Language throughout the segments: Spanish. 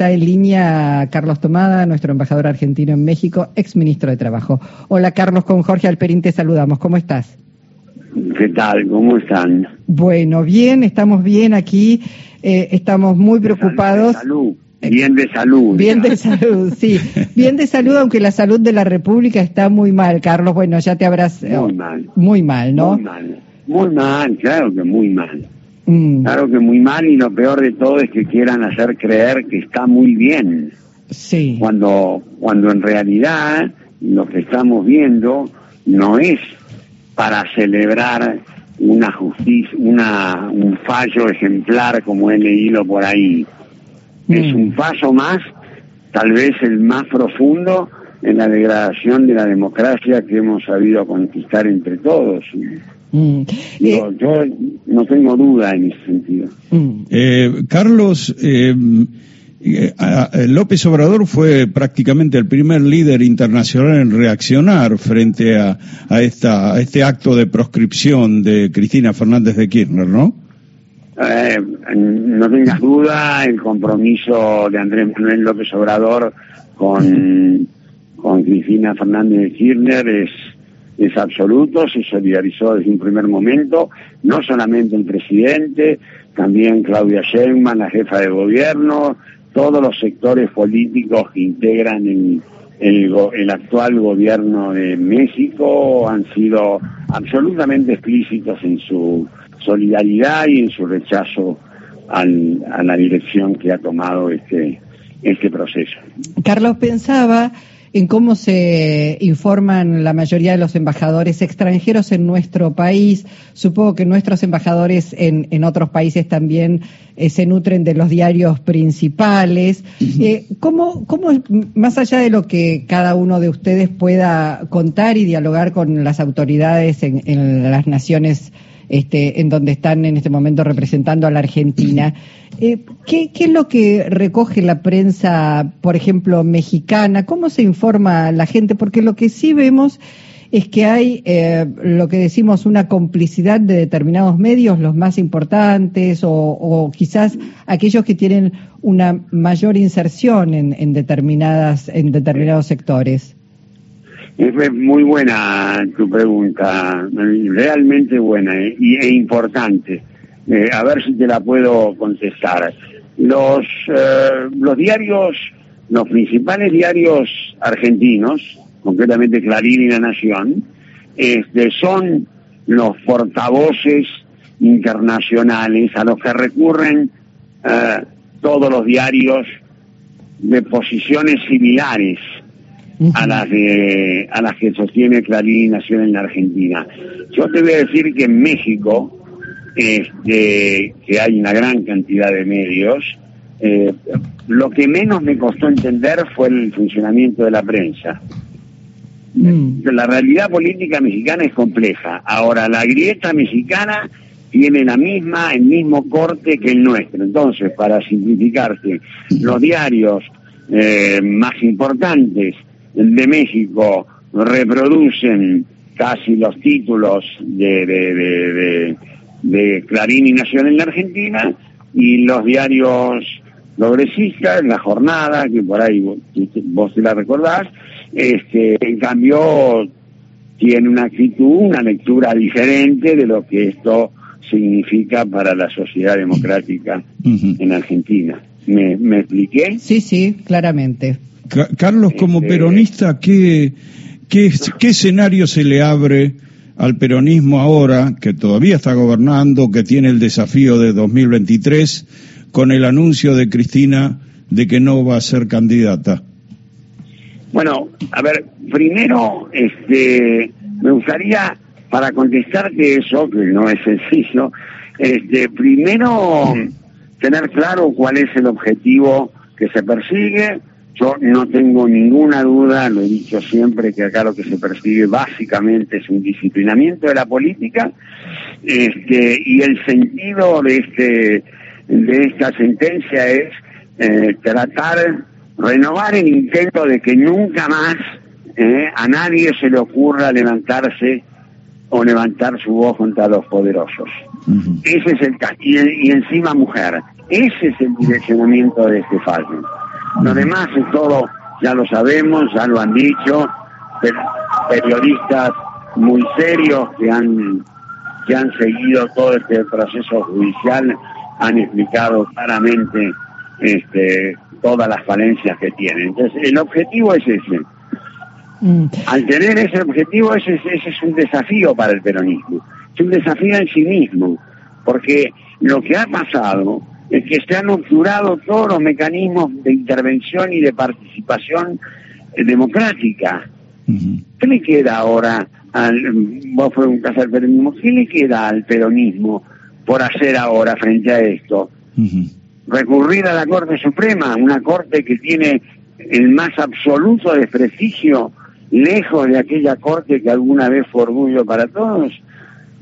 está en línea Carlos Tomada, nuestro embajador argentino en México, ex ministro de Trabajo. Hola Carlos, con Jorge Alperín te saludamos. ¿Cómo estás? ¿Qué tal? ¿Cómo están? Bueno, bien, estamos bien aquí. Eh, estamos muy preocupados. Salud. Bien de salud. Bien de salud, sí. Bien de salud, aunque la salud de la República está muy mal, Carlos. Bueno, ya te habrás... Muy mal. Muy mal, ¿no? Muy mal. Muy mal, claro que muy mal. Mm. Claro que muy mal y lo peor de todo es que quieran hacer creer que está muy bien. Sí. Cuando, cuando en realidad lo que estamos viendo no es para celebrar una justicia, una, un fallo ejemplar como he leído por ahí. Es mm. un paso más, tal vez el más profundo, en la degradación de la democracia que hemos sabido conquistar entre todos. Mm. Eh, yo no tengo duda en ese sentido. Mm. Eh, Carlos, eh, López Obrador fue prácticamente el primer líder internacional en reaccionar frente a, a, esta, a este acto de proscripción de Cristina Fernández de Kirchner, ¿no? no tengas duda, el compromiso de Andrés Manuel López Obrador con, con Cristina Fernández de Kirchner es es absoluto, se solidarizó desde un primer momento, no solamente el presidente, también Claudia Sheinbaum, la jefa de gobierno, todos los sectores políticos que integran el, el, actual gobierno de México han sido absolutamente explícitos en su solidaridad y en su rechazo al, a la dirección que ha tomado este, este proceso. Carlos pensaba en cómo se informan la mayoría de los embajadores extranjeros en nuestro país. Supongo que nuestros embajadores en, en otros países también eh, se nutren de los diarios principales. Eh, ¿cómo, ¿Cómo, más allá de lo que cada uno de ustedes pueda contar y dialogar con las autoridades en, en las naciones este, en donde están en este momento representando a la Argentina. Eh, ¿qué, es lo que recoge la prensa, por ejemplo, mexicana? ¿Cómo se informa la gente? Porque lo que sí vemos es que hay eh, lo que decimos una complicidad de determinados medios, los más importantes, o, quizás aquellos que tienen una mayor inserción en determinadas en determinados sectores. Es muy buena tu pregunta, realmente buena eh, e importante. Eh, a ver si te la puedo contestar. Los, eh, los diarios, los principales diarios argentinos, concretamente Clarín y La Nación, este, son los portavoces internacionales a los que recurren todos los diarios de posiciones similares a las a las que sostiene Clarín Nación en la Argentina. Yo te voy a decir que en México, este, que hay una gran cantidad de medios, eh, lo que menos me costó entender fue el funcionamiento de la prensa. Mm. La realidad política mexicana es compleja. Ahora, la grieta mexicana tiene la misma, el mismo corte que el nuestro. Entonces, para simplificarte, los diarios eh, más importantes de México reproducen casi los títulos de, de, de, Clarín y Nación en la Argentina y los diarios progresistas, La Jornada, que por ahí vos, te la recordás, este, en cambio tiene una actitud, una lectura diferente de lo que esto significa para la sociedad democrática en Argentina. ¿Me, ¿Me expliqué? Sí, sí, claramente. Carlos, como este, peronista, ¿qué, qué, ¿qué escenario se le abre al peronismo ahora, que todavía está gobernando, que tiene el desafío de 2023, con el anuncio de Cristina de que no va a ser candidata? Bueno, a ver, primero, este, me gustaría, para contestarte eso, que no es sencillo, este, primero tener claro cuál es el objetivo que se persigue, yo no tengo ninguna duda, lo he dicho siempre, que acá lo que se persigue básicamente es un disciplinamiento de la política este, y el sentido de, este, de esta sentencia es eh, tratar, renovar el intento de que nunca más eh, a nadie se le ocurra levantarse o levantar su voz contra los poderosos. Ese es el y, y encima mujer. Ese es el direccionamiento de este fallo. Lo demás es todo, ya lo sabemos, ya lo han dicho, periodistas muy serios que han que han seguido todo este proceso judicial han explicado claramente este, todas las falencias que tiene. Entonces, el objetivo es ese. Mm. Al tener ese objetivo, ese, ese es un desafío para el peronismo. Es un desafío en sí mismo, porque lo que ha pasado es que se han obturado todos los mecanismos de intervención y de participación eh, democrática. ¿Qué le queda ahora al, vos preguntás al peronismo, ¿qué le queda al peronismo por hacer ahora frente a esto? Recurrir a la Corte Suprema, una Corte que tiene el más absoluto desprestigio, lejos de aquella Corte que alguna vez fue orgullo para todos.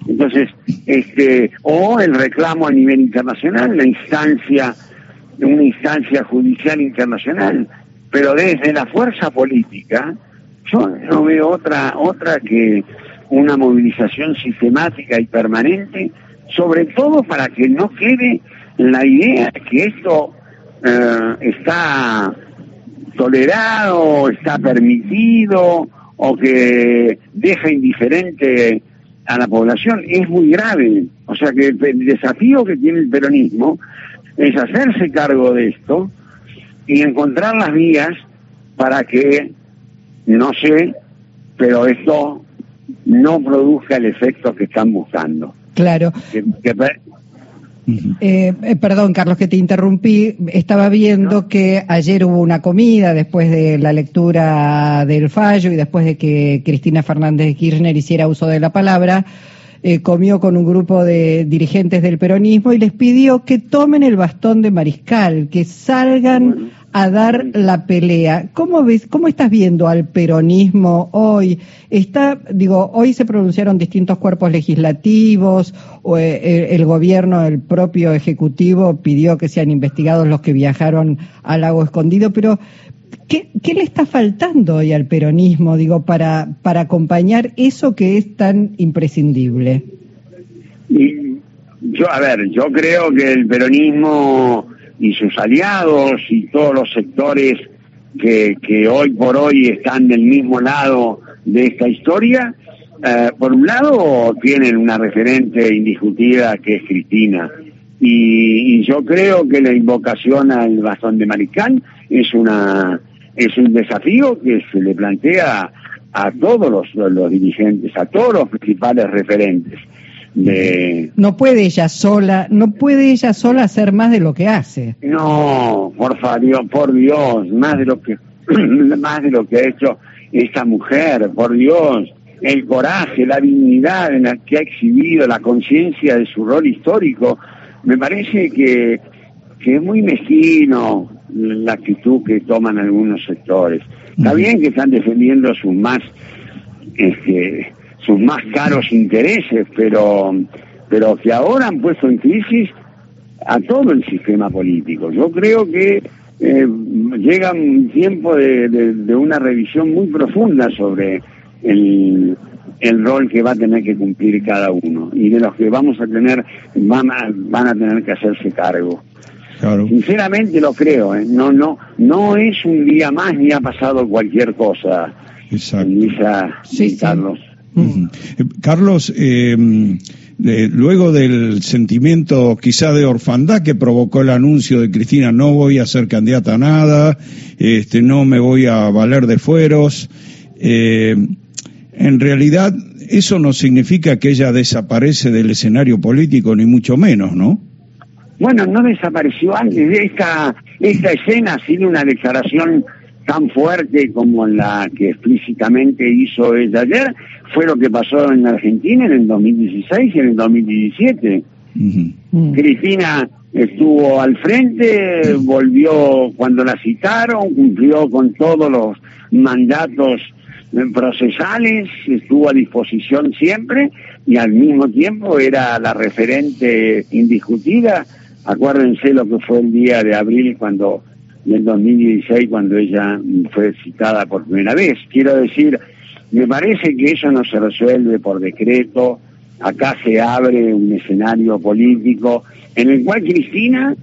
Entonces, este, o el reclamo a nivel internacional, la instancia, una instancia judicial internacional, pero desde la fuerza política, yo no veo otra, otra que una movilización sistemática y permanente, sobre todo para que no quede la idea de que esto eh, está tolerado, está permitido o que deja indiferente a la población. Es muy grave. O sea que el desafío que tiene el peronismo es hacerse cargo de esto y encontrar las vías para que no sé, pero esto no produzca el efecto que están buscando. Claro. Eh, perdón, Carlos, que te interrumpí. Estaba viendo que ayer hubo una comida después de la lectura del fallo y después de que Cristina Fernández de Kirchner hiciera uso de la palabra. Eh, comió con un grupo de dirigentes del peronismo y les pidió que tomen el bastón de mariscal, que salgan a dar la pelea. ¿Cómo ves, cómo estás viendo al peronismo hoy? Está, digo, hoy se pronunciaron distintos cuerpos legislativos, o eh, el, gobierno, el propio ejecutivo pidió que sean investigados los que viajaron al lago escondido, pero ¿qué, qué le está faltando hoy al peronismo, digo, para, para acompañar eso que es tan imprescindible? yo, a ver, yo creo que el peronismo y sus aliados y todos los sectores que, hoy por hoy están del mismo lado de esta historia, eh, por un lado tienen una referente indiscutida que es Cristina. Y, yo creo que la invocación al bastón de Maricán es una es un desafío que se le plantea a todos los dirigentes, a todos los principales referentes. No puede ella sola, no puede ella sola hacer más de lo que hace. No, por favor, por Dios, más de lo que más de lo que ha hecho esta mujer, por Dios, el coraje, la dignidad en la que ha exhibido, la conciencia de su rol histórico, me parece que, que es muy mezquino la actitud que toman algunos sectores. Está bien que están defendiendo sus más este, sus más caros intereses, pero, pero que ahora han puesto en crisis a todo el sistema político. Yo creo que eh, llega un tiempo de, de, una revisión muy profunda sobre el, el rol que va a tener que cumplir cada uno y de los que vamos a tener, van a, van a tener que hacerse cargo. Sinceramente lo creo, ¿eh? no, no, no es un día más ni ha pasado cualquier cosa, Exacto. sí, Carlos. Eh, Carlos, eh, luego del sentimiento quizá de orfandad que provocó el anuncio de Cristina, no voy a ser candidata a nada, este, no me voy a valer de fueros, eh, en realidad eso no significa que ella desaparece del escenario político, ni mucho menos, ¿no? Bueno, no desapareció antes. Esta, esta escena ha sido una declaración tan fuerte como la que explícitamente hizo ella ayer, fue lo que pasó en Argentina en el 2016 y en el 2017. Cristina estuvo al frente, volvió cuando la citaron, cumplió con todos los mandatos procesales, estuvo a disposición siempre y al mismo tiempo era la referente indiscutida. Acuérdense lo que fue el día de abril cuando del 2016 cuando ella fue citada por primera vez. Quiero decir, me parece que eso no se resuelve por decreto, acá se abre un escenario político en el cual Cristina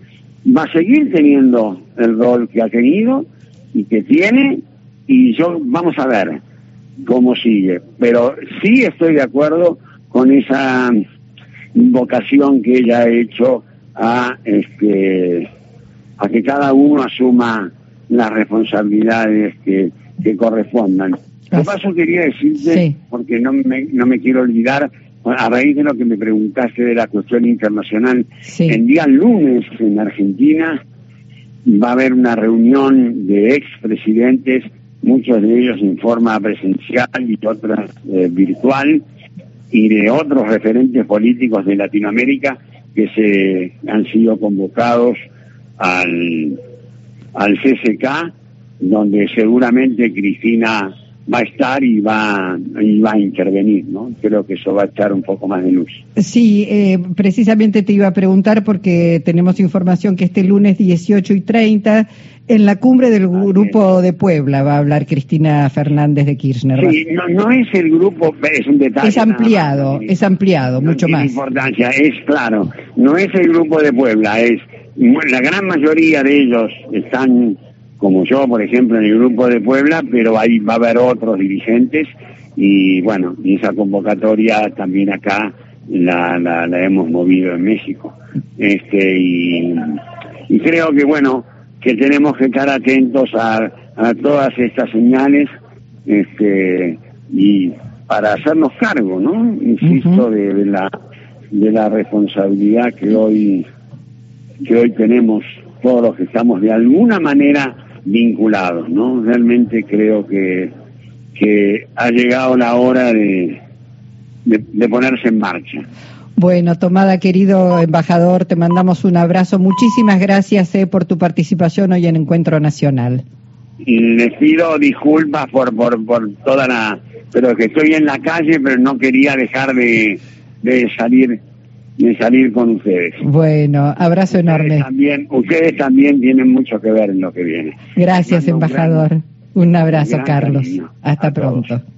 va a seguir teniendo el rol que ha tenido y que tiene y yo vamos a ver cómo sigue. Pero sí estoy de acuerdo con esa invocación que ella ha hecho a este a que cada uno asuma las responsabilidades que, que correspondan. Lo paso quería decirte, porque no me, no me quiero olvidar, a raíz de lo que me preguntaste de la cuestión internacional, el día lunes en Argentina va a haber una reunión de expresidentes, muchos de ellos en forma presencial y otras eh, virtual, y de otros referentes políticos de Latinoamérica que se han sido convocados al, al CCK, donde seguramente Cristina va a estar y va, y va a intervenir, ¿no? Creo que eso va a echar un poco más de luz. Sí, eh, precisamente te iba a preguntar porque tenemos información que este lunes 18 y 30 en la cumbre del grupo de Puebla va a hablar Cristina Fernández de Kirchner. Sí, no, no es el grupo, es un detalle. Es ampliado, es ampliado, mucho más. importancia, es claro, no es el grupo de Puebla, es la gran mayoría de ellos están como yo, por ejemplo, en el grupo de Puebla, pero ahí va a haber otros dirigentes y bueno, y esa convocatoria también acá la, la, hemos movido en México. Este, y, creo que bueno, que tenemos que estar atentos a, a todas estas señales este, y para hacernos cargo, ¿no? Insisto, de, la, de la responsabilidad que hoy, que hoy tenemos todos los que estamos de alguna manera vinculados, ¿no? Realmente creo que, que ha llegado la hora de, de, ponerse en marcha. Bueno, Tomada, querido embajador, te mandamos un abrazo. Muchísimas gracias eh, por tu participación hoy en Encuentro Nacional. Y les pido disculpas por, por, por toda la... Pero que estoy en la calle, pero no quería dejar de, de salir de salir con ustedes. Bueno, abrazo enorme. También, ustedes también tienen mucho que ver en lo que viene. Gracias, embajador. Un, abrazo, Carlos. Hasta pronto.